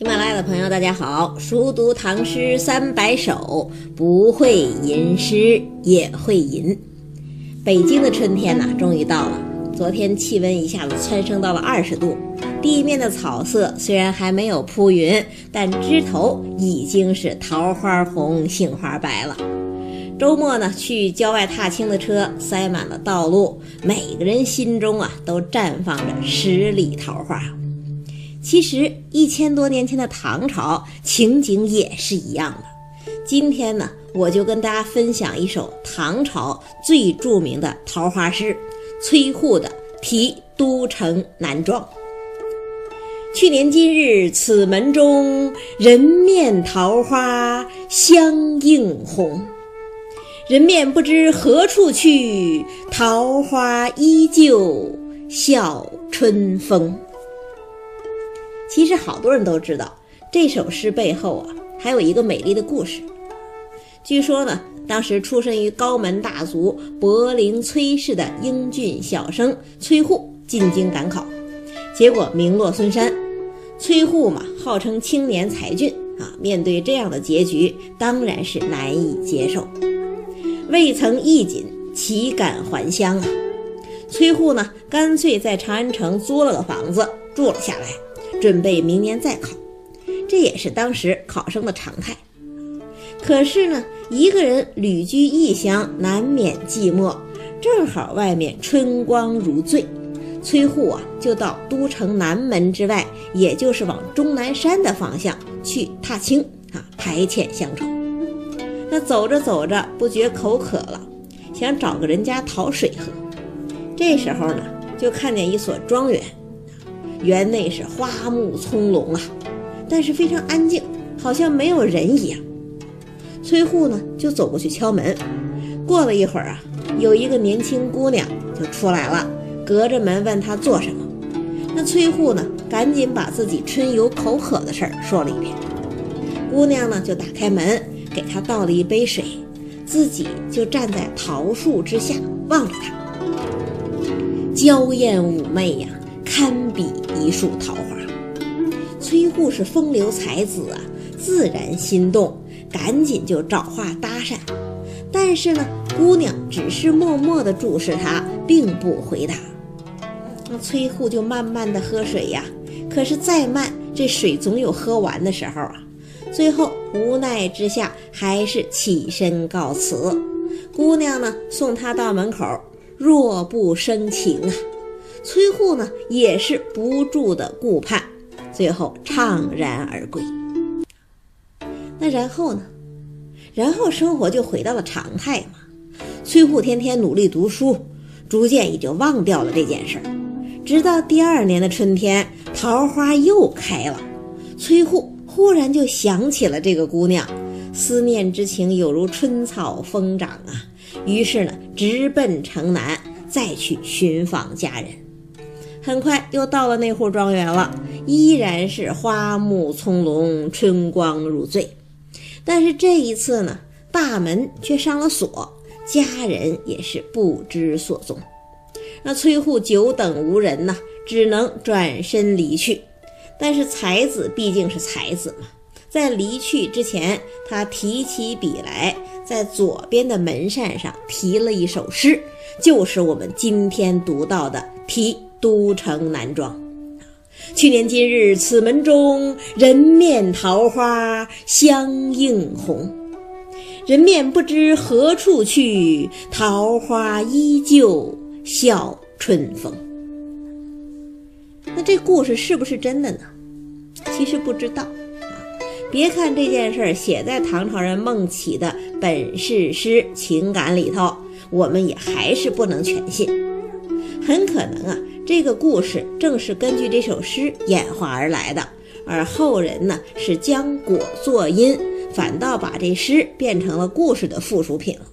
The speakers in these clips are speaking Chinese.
喜马拉雅的朋友，大家好！熟读唐诗三百首，不会吟诗也会吟。北京的春天呐，终于到了。昨天气温一下子蹿升到了二十度，地面的草色虽然还没有铺匀，但枝头已经是桃花红、杏花白了。周末呢，去郊外踏青的车塞满了道路，每个人心中啊都绽放着十里桃花。其实一千多年前的唐朝情景也是一样的。今天呢，我就跟大家分享一首唐朝最著名的桃花诗——崔护的《题都城南庄》。去年今日此门中，人面桃花相映红。人面不知何处去，桃花依旧笑春风。其实好多人都知道，这首诗背后啊，还有一个美丽的故事。据说呢，当时出身于高门大族柏林崔氏的英俊小生崔护进京赶考，结果名落孙山。崔护嘛，号称青年才俊啊，面对这样的结局，当然是难以接受。未曾衣锦，岂敢还乡啊？崔护呢，干脆在长安城租了个房子住了下来。准备明年再考，这也是当时考生的常态。可是呢，一个人旅居异乡，难免寂寞。正好外面春光如醉，崔护啊，就到都城南门之外，也就是往终南山的方向去踏青啊，排遣乡愁。那走着走着，不觉口渴了，想找个人家讨水喝。这时候呢，就看见一所庄园。园内是花木葱茏啊，但是非常安静，好像没有人一样。崔护呢就走过去敲门，过了一会儿啊，有一个年轻姑娘就出来了，隔着门问他做什么。那崔护呢赶紧把自己春游口渴的事儿说了一遍。姑娘呢就打开门给他倒了一杯水，自己就站在桃树之下望着他，娇艳妩媚呀。堪比一树桃花，崔护是风流才子啊，自然心动，赶紧就找话搭讪。但是呢，姑娘只是默默地注视他，并不回答。那崔护就慢慢地喝水呀，可是再慢，这水总有喝完的时候啊。最后无奈之下，还是起身告辞。姑娘呢，送他到门口，若不生情啊。崔护呢，也是不住的顾盼，最后怅然而归。那然后呢？然后生活就回到了常态嘛。崔护天天努力读书，逐渐也就忘掉了这件事儿。直到第二年的春天，桃花又开了，崔护忽然就想起了这个姑娘，思念之情有如春草疯长啊。于是呢，直奔城南，再去寻访佳人。很快又到了那户庄园了，依然是花木葱茏，春光如醉。但是这一次呢，大门却上了锁，家人也是不知所踪。那崔护久等无人呐，只能转身离去。但是才子毕竟是才子嘛，在离去之前，他提起笔来，在左边的门扇上题了一首诗，就是我们今天读到的题。都城南庄，去年今日此门中，人面桃花相映红。人面不知何处去，桃花依旧笑春风。那这故事是不是真的呢？其实不知道啊。别看这件事写在唐朝人孟起的本事诗情感里头，我们也还是不能全信，很可能啊。这个故事正是根据这首诗演化而来的，而后人呢是将果作因，反倒把这诗变成了故事的附属品了。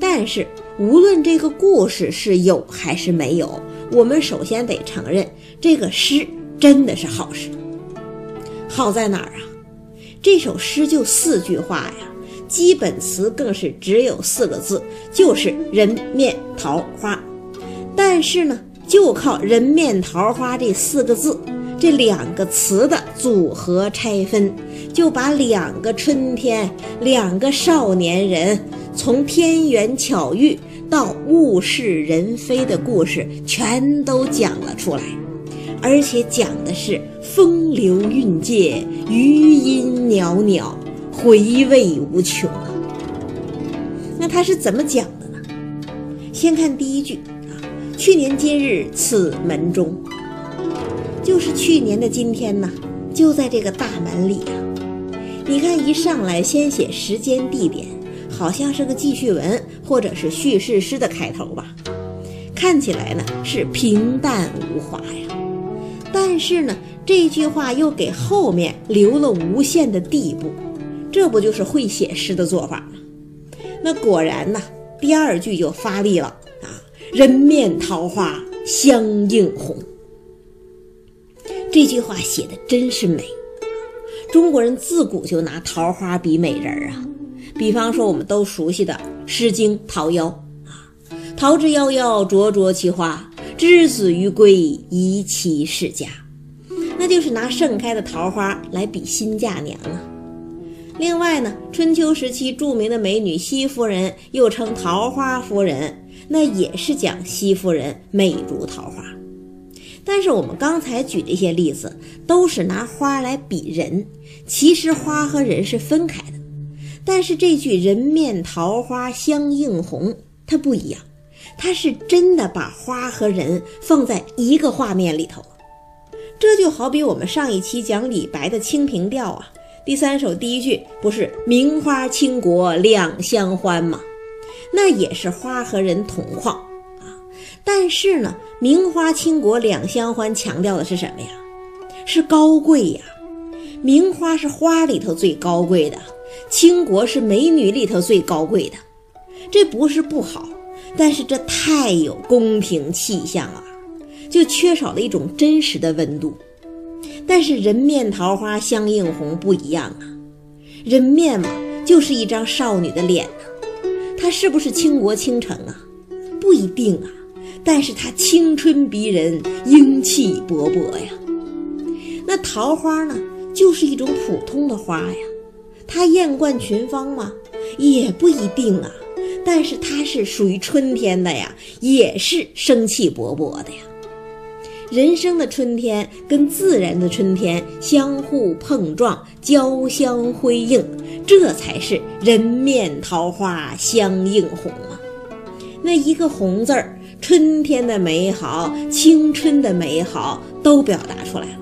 但是无论这个故事是有还是没有，我们首先得承认这个诗真的是好诗。好在哪儿啊？这首诗就四句话呀，基本词更是只有四个字，就是人面桃花。但是呢。就靠“人面桃花”这四个字，这两个词的组合拆分，就把两个春天、两个少年人从天缘巧遇到物是人非的故事全都讲了出来，而且讲的是风流韵界、余音袅袅、回味无穷啊。那他是怎么讲的呢？先看第一句，去年今日此门中。就是去年的今天呢，就在这个大门里啊。你看，一上来先写时间地点，好像是个记叙文或者是叙事诗的开头吧？看起来呢是平淡无华呀。但是呢，这句话又给后面留了无限的地步，这不就是会写诗的做法吗？那果然呢，第二句就发力了！人面桃花相映红。这句话写的真是美，中国人自古就拿桃花比美人啊。比方说，我们都熟悉的《诗经·桃夭》啊，“桃之夭夭，灼灼其花，之子于归，宜其室家。”那就是拿盛开的桃花来比新嫁娘啊。另外呢，春秋时期著名的美女西夫人，又称桃花夫人，那也是讲西夫人美如桃花。但是我们刚才举这些例子，都是拿花来比人，其实花和人是分开的。但是这句“人面桃花相映红”它不一样，它是真的把花和人放在一个画面里头。这就好比我们上一期讲李白的《清平调》啊，第三首第一句不是“名花倾国两相欢”吗？那也是花和人同框啊。但是呢，名花倾国两相欢，强调的是什么呀？是高贵呀。名花是花里头最高贵的，倾国是美女里头最高贵的。这不是不好，但是这太有宫廷气象了，就缺少了一种真实的温度。但是人面桃花相映红不一样啊，人面嘛，就是一张少女的脸，他是不是倾国倾城啊？不一定啊。但是他青春逼人，英气勃勃呀。那桃花呢，就是一种普通的花呀。它艳冠群芳吗？也不一定啊。但是它是属于春天的呀，也是生气勃勃的呀。人生的春天跟自然的春天相互碰撞，交相辉映，这才是人面桃花相映红啊。那一个红字儿。春天的美好，青春的美好都表达出来了，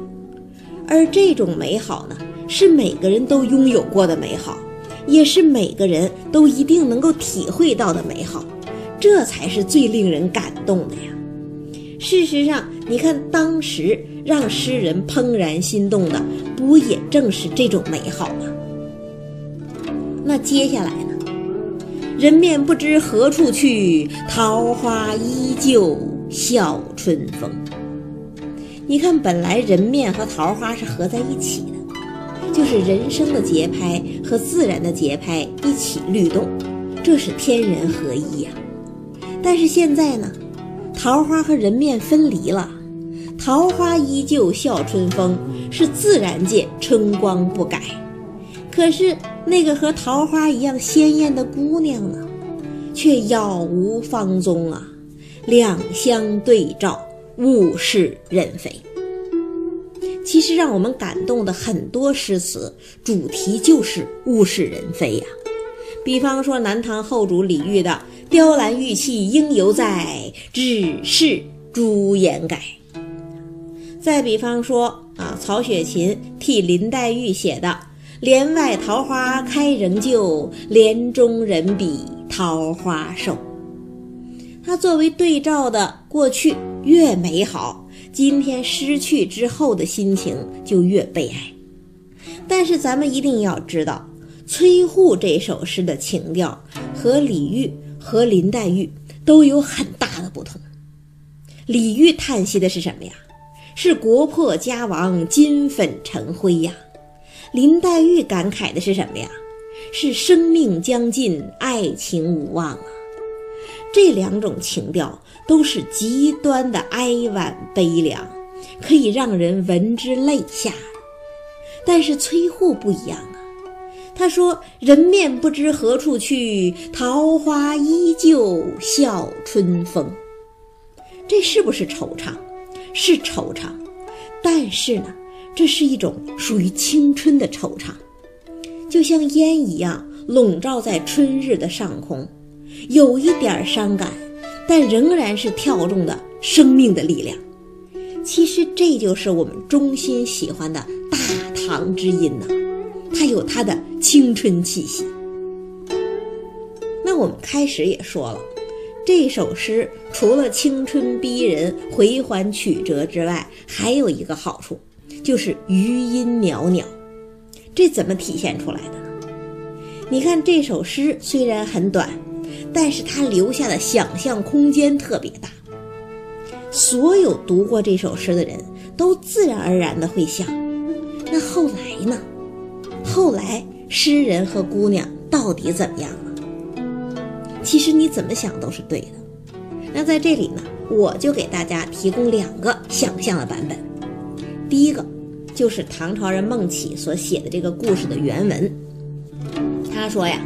而这种美好呢，是每个人都拥有过的美好，也是每个人都一定能够体会到的美好，这才是最令人感动的呀。事实上，你看当时让诗人怦然心动的，不也正是这种美好吗？那接下来呢？人面不知何处去，桃花依旧笑春风。你看，本来人面和桃花是合在一起的，就是人生的节拍和自然的节拍一起律动，这是天人合一呀。但是现在呢，桃花和人面分离了，桃花依旧笑春风，是自然界春光不改。可是那个和桃花一样鲜艳的姑娘呢，却杳无芳踪啊！两相对照，物是人非。其实让我们感动的很多诗词，主题就是物是人非呀。比方说南唐后主李煜的“雕栏玉砌应犹在，只是朱颜改”。再比方说啊，曹雪芹替林黛玉写的。帘外桃花开仍旧，帘中人比桃花瘦。它作为对照的过去越美好，今天失去之后的心情就越悲哀。但是咱们一定要知道，崔护这首诗的情调和李煜和林黛玉都有很大的不同。李煜叹息的是什么呀？是国破家亡，金粉尘灰呀。林黛玉感慨的是什么呀？是生命将尽，爱情无望啊！这两种情调都是极端的哀婉悲凉，可以让人闻之泪下。但是崔护不一样啊，他说：“人面不知何处去，桃花依旧笑春风。”这是不是惆怅？是惆怅，但是呢，这是一种属于青春的惆怅，就像烟一样笼罩在春日的上空，有一点伤感，但仍然是跳动的生命的力量。其实这就是我们衷心喜欢的大唐之音呐，它有它的青春气息。那我们开始也说了，这首诗除了青春逼人、回环曲折之外，还有一个好处，就是余音袅袅。这怎么体现出来的呢？你看这首诗虽然很短，但是它留下的想象空间特别大。所有读过这首诗的人都自然而然的会想：那后来呢？后来诗人和姑娘到底怎么样了？其实你怎么想都是对的。那在这里呢，我就给大家提供两个想象的版本。第一个就是唐朝人孟起所写的这个故事的原文。他说呀，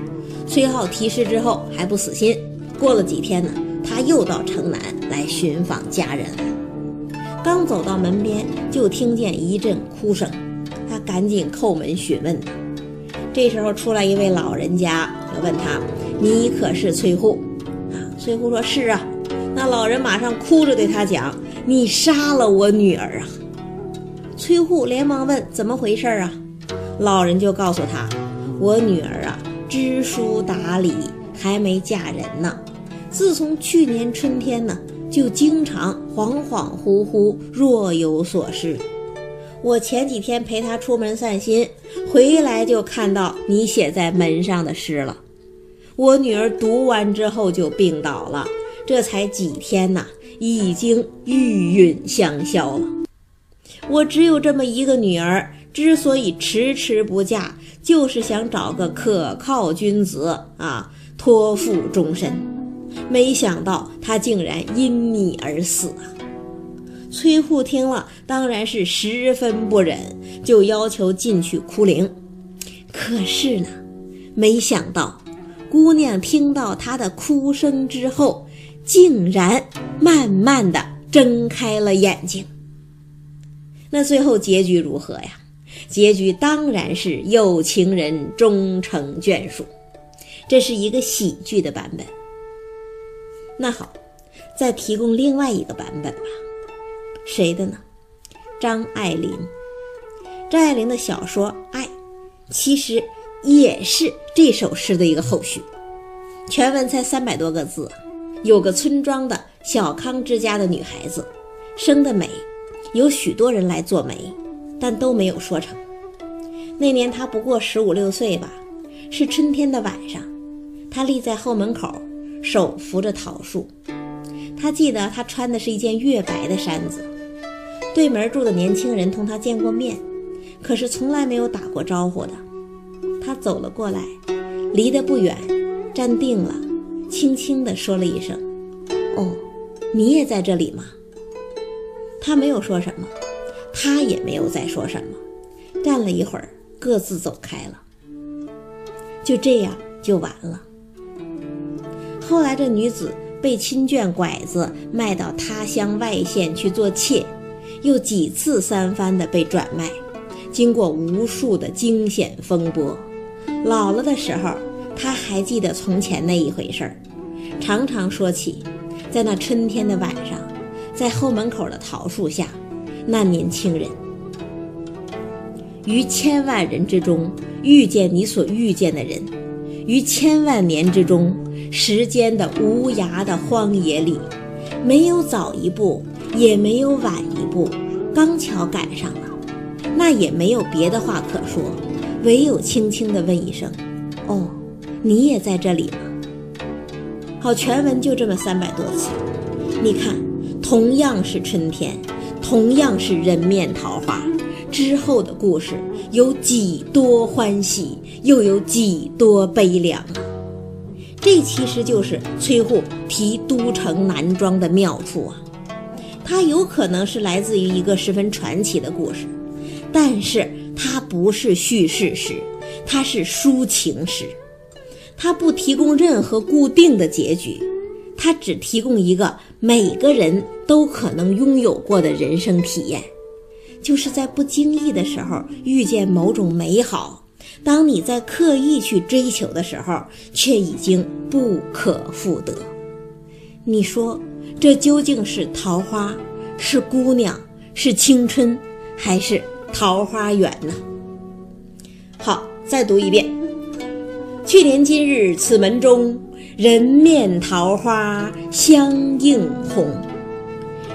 崔颢题诗之后还不死心，过了几天呢。他又到城南来寻访家人了。刚走到门边，就听见一阵哭声，他赶紧叩门询问。这时候出来一位老人家，就问他：“你可是崔护？”啊，崔护说：“是啊。”那老人马上哭着对他讲：“你杀了我女儿啊！”崔护连忙问：“怎么回事啊？”老人就告诉他：“我女儿啊，知书达理，还没嫁人呢。”自从去年春天呢，就经常恍恍惚惚，若有所失。我前几天陪他出门散心，回来就看到你写在门上的诗了。我女儿读完之后就病倒了，这才几天呐，已经玉殒香消了。我只有这么一个女儿，之所以迟迟不嫁，就是想找个可靠君子啊，托付终身。没想到他竟然因你而死啊！崔护听了，当然是十分不忍，就要求进去哭灵。可是呢，没想到姑娘听到他的哭声之后，竟然慢慢的睁开了眼睛。那最后结局如何呀？结局当然是有情人终成眷属，这是一个喜剧的版本。那好，再提供另外一个版本吧。谁的呢？张爱玲。张爱玲的小说《爱》，其实也是这首诗的一个后续。全文才三百多个字。有个村庄的小康之家的女孩子，生得美，有许多人来做媒，但都没有说成。那年她不过十五六岁吧，是春天的晚上，她立在后门口。手扶着桃树，他记得他穿的是一件月白的衫子。对门住的年轻人同他见过面，可是从来没有打过招呼的。他走了过来，离得不远，站定了，轻轻地说了一声：“哦，你也在这里吗？”他没有说什么，他也没有再说什么。站了一会儿，各自走开了。就这样，就完了。后来，这女子被亲眷拐子卖到他乡外县去做妾，又几次三番的被转卖，经过无数的惊险风波。老了的时候，他还记得从前那一回事儿，常常说起，在那春天的晚上，在后门口的桃树下，那年轻人，于千万人之中遇见你所遇见的人，于千万年之中。时间的无涯的荒野里，没有早一步，也没有晚一步，刚巧赶上了，那也没有别的话可说，唯有轻轻地问一声：“哦，你也在这里吗？”好，全文就这么三百多次。你看，同样是春天，同样是人面桃花，之后的故事有几多欢喜，又有几多悲凉啊！这其实就是崔护题都城南庄的妙处啊！它有可能是来自于一个十分传奇的故事，但是它不是叙事诗，它是抒情诗。它不提供任何固定的结局，它只提供一个每个人都可能拥有过的人生体验，就是在不经意的时候遇见某种美好。当你在刻意去追求的时候，却已经不可复得。你说，这究竟是桃花，是姑娘，是青春，还是桃花源呢？好，再读一遍。去年今日此门中，人面桃花相映红。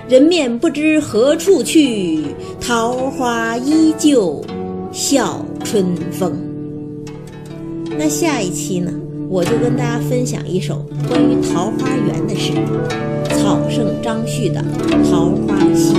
人面不知何处去，桃花依旧笑春风。那下一期呢，我就跟大家分享一首关于桃花源的诗，草圣张旭的《桃花溪》。